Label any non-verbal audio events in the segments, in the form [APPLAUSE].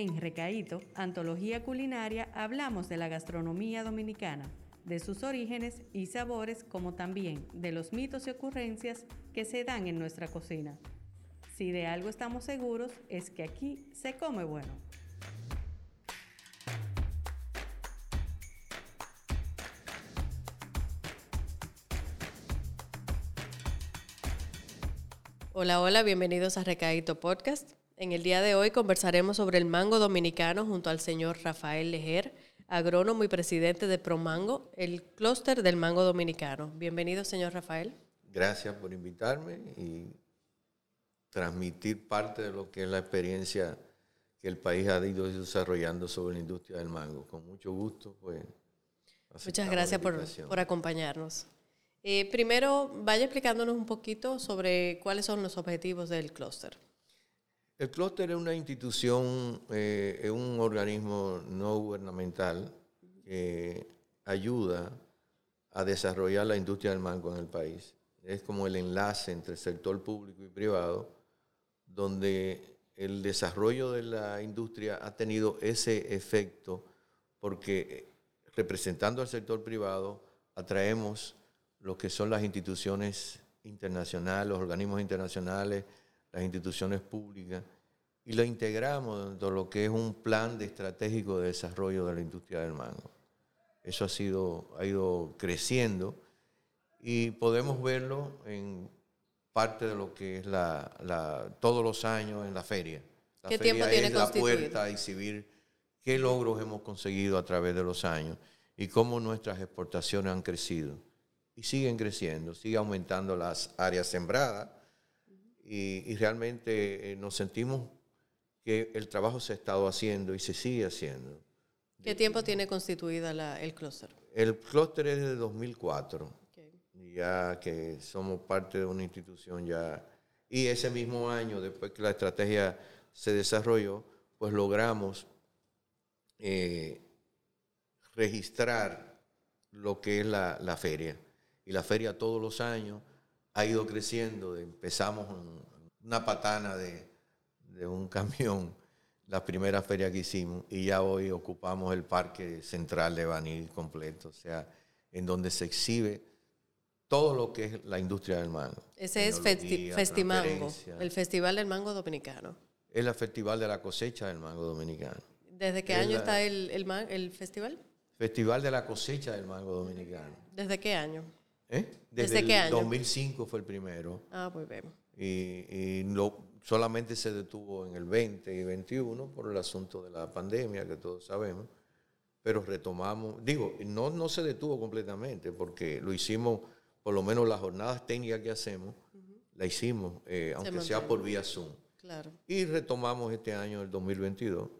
En Recaíto, Antología Culinaria, hablamos de la gastronomía dominicana, de sus orígenes y sabores, como también de los mitos y ocurrencias que se dan en nuestra cocina. Si de algo estamos seguros es que aquí se come bueno. Hola, hola, bienvenidos a Recaíto Podcast. En el día de hoy conversaremos sobre el mango dominicano junto al señor Rafael Lejer, agrónomo y presidente de Promango, el clúster del mango dominicano. Bienvenido, señor Rafael. Gracias por invitarme y transmitir parte de lo que es la experiencia que el país ha ido desarrollando sobre la industria del mango. Con mucho gusto, pues. Muchas gracias por, acompañarnos. Eh, primero, vaya explicándonos un poquito sobre cuáles son los objetivos del clúster. El clúster es una institución, eh, es un organismo no gubernamental que ayuda a desarrollar la industria del mango en el país. Es como el enlace entre el sector público y privado, donde el desarrollo de la industria ha tenido ese efecto porque eh, representando al sector privado atraemos lo que son las instituciones internacionales, los organismos internacionales, las instituciones públicas, y lo integramos dentro de lo que es un plan de estratégico de desarrollo de la industria del mango. Eso ha, sido, ha ido creciendo y podemos verlo en parte de lo que es la, todos los años en la feria. La ¿Qué tiempo tiene es la puerta a exhibir qué logros hemos conseguido a través de los años y cómo nuestras exportaciones han crecido. Y siguen creciendo, sigue aumentando las áreas sembradas, y, realmente eh, nos sentimos que el trabajo se ha estado haciendo y se sigue haciendo. ¿Qué tiempo tiene constituida el clúster? El clúster es de 2004, ya que somos parte de una institución ya. Y ese mismo año, después que la estrategia se desarrolló, pues logramos eh, registrar lo que es la, la feria. Y la feria todos los años ha ido creciendo. Empezamos una patana de, un [LAUGHS] camión, la primera feria que hicimos, y ya hoy ocupamos el parque central de Baní completo, o sea, en donde se exhibe todo lo que es la industria del mango. Ese es Festimango, el Festival del Mango Dominicano. Es el Festival de la Cosecha del Mango Dominicano. ¿Desde qué año está el, el festival? Festival de la Cosecha del Mango Dominicano. ¿Desde qué año? ¿Eh? Desde, qué año? 2005 fue el primero. Ah, pues bien. Y, no, solamente se detuvo en el 20 y 21 por el asunto de la pandemia, que todos sabemos. Pero retomamos, digo, no, no se detuvo completamente, porque lo hicimos, por lo menos las jornadas técnicas que hacemos, la hicimos, eh, aunque sea por vía Zoom. Claro. Y retomamos este año, el 2022,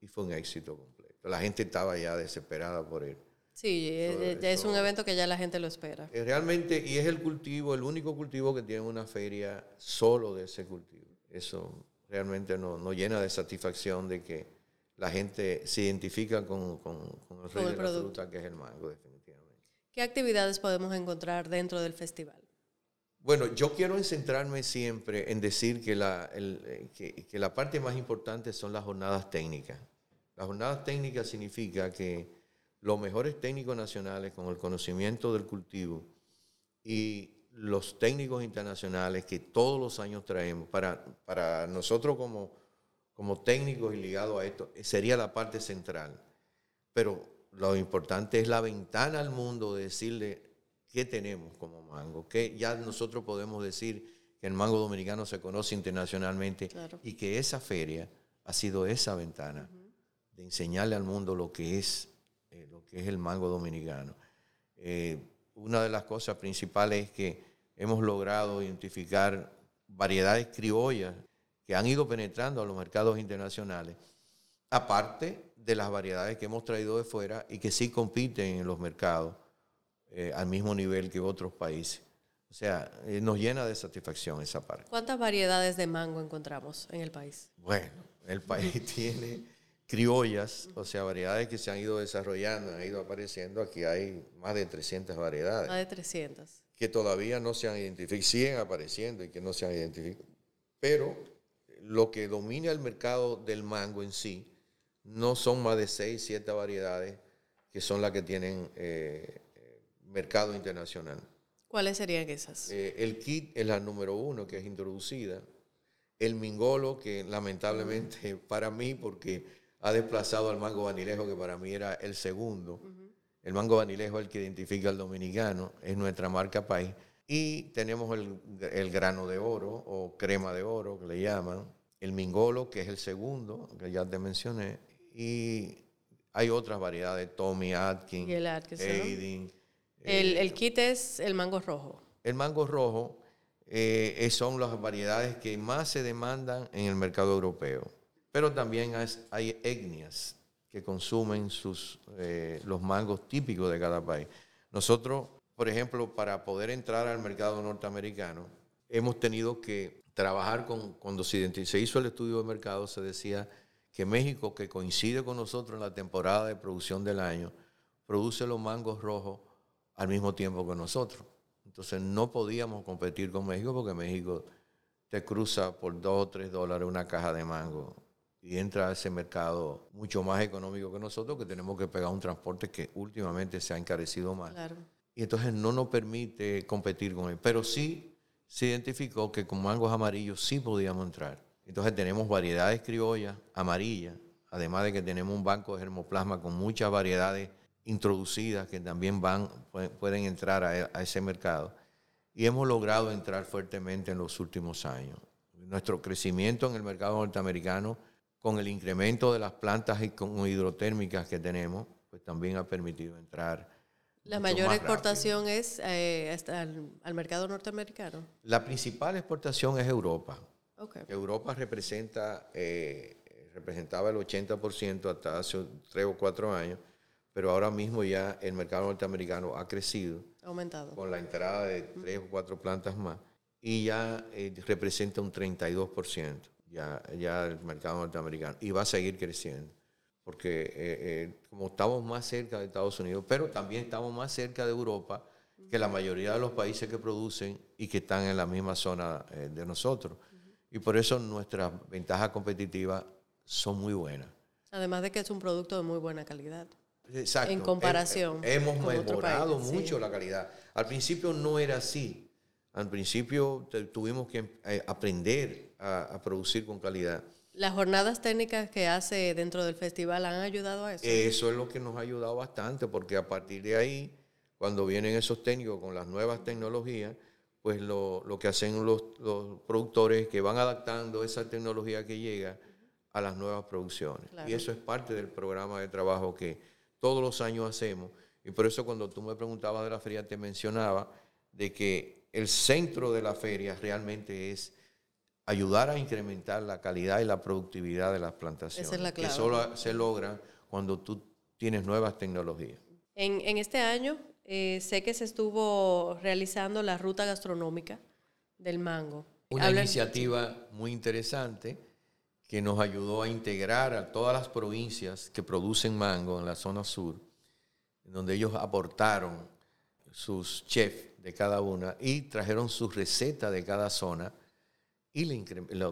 y fue un éxito completo. La gente estaba ya desesperada por él. Sí, es un evento que ya la gente lo espera. Eh, realmente, y es el cultivo, el único cultivo que tiene una feria solo de ese cultivo. Eso realmente nos no llena de satisfacción de que la gente se identifica con, con, el rey de la fruta, que es el mango, definitivamente. ¿Qué actividades podemos encontrar dentro del festival? Bueno, yo quiero centrarme siempre en decir que la, el, que, que la parte más importante son las jornadas técnicas. Las jornadas técnicas significa que los mejores técnicos nacionales con el conocimiento del cultivo y los técnicos internacionales que todos los años traemos, para, para nosotros como, como técnicos y ligados a esto, sería la parte central. Pero lo importante es la ventana al mundo de decirle qué tenemos como mango, que ya nosotros podemos decir que el mango dominicano se conoce internacionalmente y que esa feria ha sido esa ventana de enseñarle al mundo lo que es eh, lo que es el mango dominicano. Eh, una de las cosas principales es que hemos logrado identificar variedades criollas que han ido penetrando a los mercados internacionales, aparte de las variedades que hemos traído de fuera y que sí compiten en los mercados eh, al mismo nivel que otros países. O sea, nos llena de satisfacción esa parte. ¿Cuántas variedades de mango encontramos en el país? Bueno, el país [LAUGHS] tiene criollas, o sea, variedades que se han ido desarrollando, han ido apareciendo. Aquí hay más de 300 variedades. Más de 300. Que todavía no se han identificado, siguen apareciendo y que no se han identificado. Pero lo que domina el mercado del mango en sí no son más de 6, 7 variedades que son las que tienen eh, mercado internacional. ¿Cuáles serían esas? Eh, el kit es la número uno que es introducida. El mingolo, que lamentablemente [LAUGHS] para mí, porque ha desplazado al mango vanilejo, que para mí era el segundo. El mango vanilejo es el que identifica al dominicano, es nuestra marca país. Y tenemos el, el, grano de oro o crema de oro, que le llaman. El mingolo, que es el segundo, que ya te mencioné. Y hay otras variedades, Tommy Atkins, el Aydin, el, el, kit es el mango rojo. El mango rojo eh, son las variedades que más se demandan en el mercado europeo. Pero también hay, etnias que consumen sus, eh, los mangos típicos de cada país. Nosotros, por ejemplo, para poder entrar al mercado norteamericano, hemos tenido que trabajar con, cuando se, se hizo el estudio de mercado, se decía que México, que coincide con nosotros en la temporada de producción del año, produce los mangos rojos al mismo tiempo que nosotros. Entonces no podíamos competir con México porque México te cruza por 2 o 3 dólares una caja de mango y entra a ese mercado mucho más económico que nosotros, que tenemos que pegar un transporte que últimamente se ha encarecido más. Y entonces no nos permite competir con él. Pero sí se identificó que con mangos amarillos sí podíamos entrar. Entonces tenemos variedades criollas amarillas, además de que tenemos un banco de germoplasma con muchas variedades introducidas que también van, pueden entrar a, ese mercado. Y hemos logrado entrar fuertemente en los últimos años. Nuestro crecimiento en el mercado norteamericano, con el incremento de las plantas hidrotérmicas que tenemos, pues también ha permitido entrar. ¿La mayor exportación es eh, al, mercado norteamericano? La principal exportación es Europa. Europa representa, eh, representaba el 80% hasta hace tres o cuatro años pero ahora mismo ya el mercado norteamericano ha crecido. Aumentado. Con la entrada de tres o cuatro plantas más y ya eh, representa un 32% ya, ya el mercado norteamericano y va a seguir creciendo porque eh, eh, como estamos más cerca de Estados Unidos, pero también estamos más cerca de Europa que la mayoría de los países que producen y que están en la misma zona de nosotros. Y por eso nuestras ventajas competitivas son muy buenas. Además de que es un producto de muy buena calidad. Exacto. En comparación. hemos mejorado mucho la calidad. Al principio no era así. Al principio tuvimos que eh, aprender a, producir con calidad. ¿Las jornadas técnicas que hace dentro del festival han ayudado a eso? Eso es lo que nos ha ayudado bastante, porque a partir de ahí, cuando vienen esos técnicos con las nuevas tecnologías, pues lo, que hacen los, los, productores que van adaptando esa tecnología que llega a las nuevas producciones. Y eso es parte del programa de trabajo que, todos los años hacemos. Y por eso cuando tú me preguntabas de la feria, te mencionaba de que el centro de la feria realmente es ayudar a incrementar la calidad y la productividad de las plantaciones. Esa es la clave. Que solo se logra cuando tú tienes nuevas tecnologías. En, este año eh, sé que se estuvo realizando la ruta gastronómica del mango. Una iniciativa muy interesante que nos ayudó a integrar a todas las provincias que producen mango en la zona sur, donde ellos aportaron sus chefs de cada una y trajeron su receta de cada zona y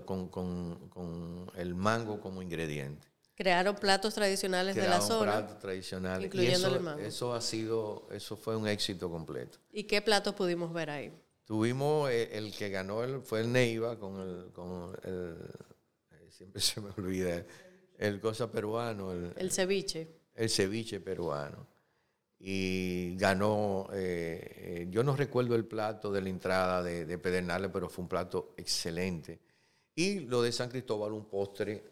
con, con, el mango como ingrediente. Crearon platos tradicionales de la zona. platos tradicionales. Incluyendo el mango. Eso ha sido, eso fue un éxito completo. ¿Y qué platos pudimos ver ahí? Tuvimos eh, el, que ganó el, fue el Neiva con el, con el siempre [LAUGHS] se me olvida, el cosa peruano. El, ceviche. El ceviche peruano. Y ganó, eh, eh, yo no recuerdo el plato de la entrada de, de, Pedernales, pero fue un plato excelente. Y lo de San Cristóbal, un postre,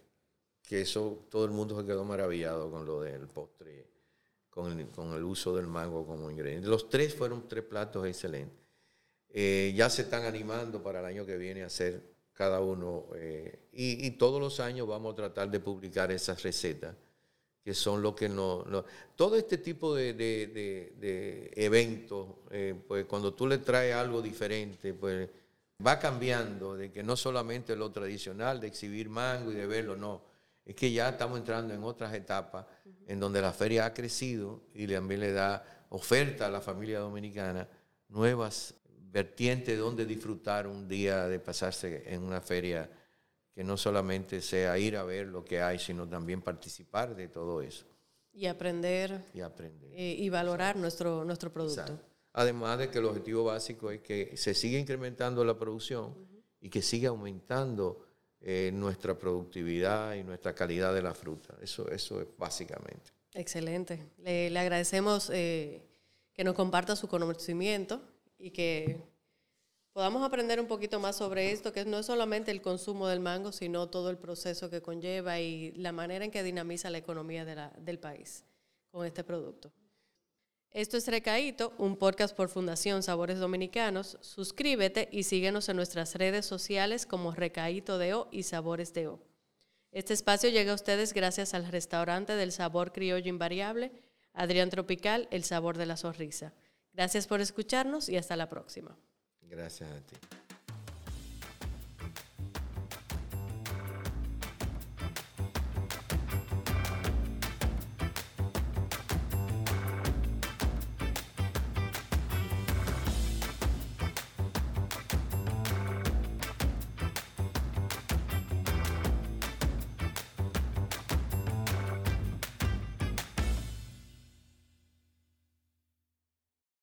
que eso todo el mundo se quedó maravillado con lo del postre, con el, uso del mango como ingrediente. Los tres fueron tres platos excelentes. Eh, ya se están animando para el año que viene a hacer cada uno. Y, todos los años vamos a tratar de publicar esas recetas, que son lo que no... todo este tipo de, eventos, eh, pues cuando tú le traes algo diferente, pues va cambiando, de que no solamente lo tradicional, de exhibir mango y de verlo, no. Es que ya estamos entrando en otras etapas en donde la feria ha crecido y también le da oferta a la familia dominicana nuevas vertiente donde disfrutar un día de pasarse en una feria que no solamente sea ir a ver lo que hay, sino también participar de todo eso. Y aprender. Y aprender. Eh, y valorar nuestro, nuestro producto. Además de que el objetivo básico es que se siga incrementando la producción y que siga aumentando eh, nuestra productividad y nuestra calidad de la fruta. Eso, eso es básicamente. Excelente. Le, agradecemos eh, que nos comparta su conocimiento y que podamos aprender un poquito más sobre esto, que no es solamente el consumo del mango, sino todo el proceso que conlleva y la manera en que dinamiza la economía del país con este producto. Esto es Recaíto, un podcast por Fundación Sabores Dominicanos. Suscríbete y síguenos en nuestras redes sociales como Recaíto de O y Sabores de O. Este espacio llega a ustedes gracias al restaurante del sabor criollo invariable, Adrián Tropical, el sabor de la sonrisa. Gracias por escucharnos y hasta la próxima. Gracias a ti.